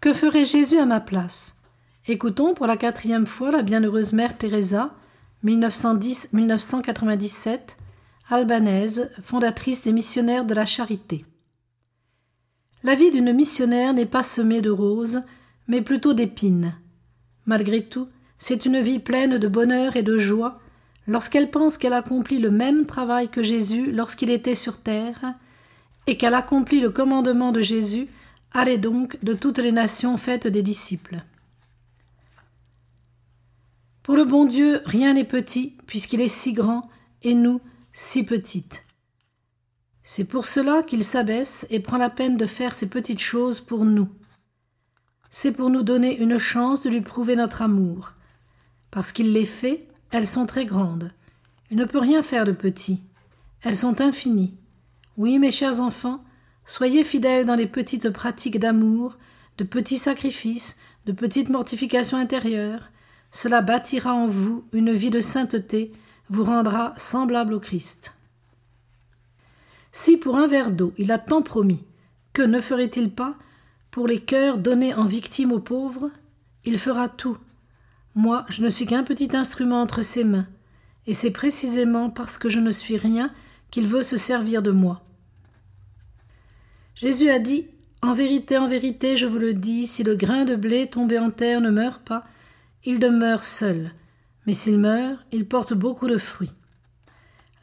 Que ferait Jésus à ma place? Écoutons pour la quatrième fois la bienheureuse mère Teresa, 1910-1997, albanaise, fondatrice des missionnaires de la charité. La vie d'une missionnaire n'est pas semée de roses, mais plutôt d'épines. Malgré tout, c'est une vie pleine de bonheur et de joie lorsqu'elle pense qu'elle accomplit le même travail que Jésus lorsqu'il était sur terre, et qu'elle accomplit le commandement de Jésus Allez donc de toutes les nations faites des disciples. Pour le bon Dieu, rien n'est petit, puisqu'il est si grand, et nous, si petites. C'est pour cela qu'il s'abaisse et prend la peine de faire ces petites choses pour nous. C'est pour nous donner une chance de lui prouver notre amour. Parce qu'il les fait, elles sont très grandes. Il ne peut rien faire de petit. Elles sont infinies. Oui, mes chers enfants, Soyez fidèles dans les petites pratiques d'amour, de petits sacrifices, de petites mortifications intérieures. Cela bâtira en vous une vie de sainteté, vous rendra semblable au Christ. Si pour un verre d'eau il a tant promis, que ne ferait-il pas pour les cœurs donnés en victime aux pauvres? Il fera tout. Moi, je ne suis qu'un petit instrument entre ses mains, et c'est précisément parce que je ne suis rien qu'il veut se servir de moi. Jésus a dit En vérité, en vérité, je vous le dis, si le grain de blé tombé en terre ne meurt pas, il demeure seul, mais s'il meurt, il porte beaucoup de fruits.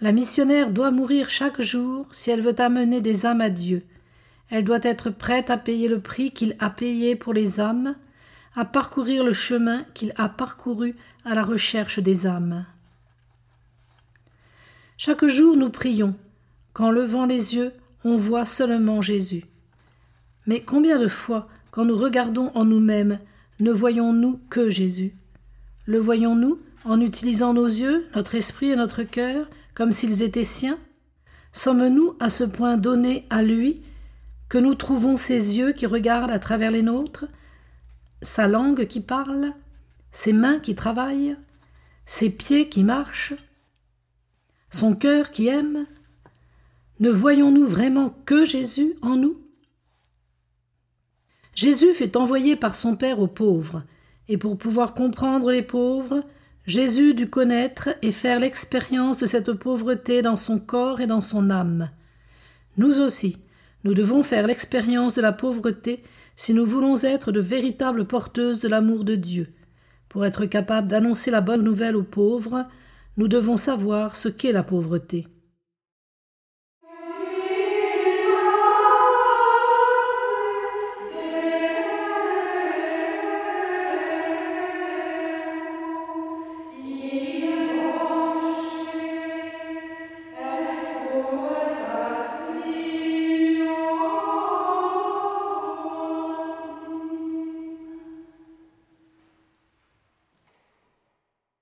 La missionnaire doit mourir chaque jour si elle veut amener des âmes à Dieu. Elle doit être prête à payer le prix qu'il a payé pour les âmes, à parcourir le chemin qu'il a parcouru à la recherche des âmes. Chaque jour nous prions, qu'en levant les yeux, on voit seulement Jésus. Mais combien de fois, quand nous regardons en nous-mêmes, ne voyons-nous que Jésus? Le voyons-nous en utilisant nos yeux, notre esprit et notre cœur comme s'ils étaient siens? Sommes-nous à ce point donnés à lui que nous trouvons ses yeux qui regardent à travers les nôtres, sa langue qui parle, ses mains qui travaillent, ses pieds qui marchent, son cœur qui aime, ne voyons-nous vraiment que Jésus en nous? Jésus fut envoyé par son Père aux pauvres, et pour pouvoir comprendre les pauvres, Jésus dut connaître et faire l'expérience de cette pauvreté dans son corps et dans son âme. Nous aussi, nous devons faire l'expérience de la pauvreté si nous voulons être de véritables porteuses de l'amour de Dieu. Pour être capables d'annoncer la bonne nouvelle aux pauvres, nous devons savoir ce qu'est la pauvreté.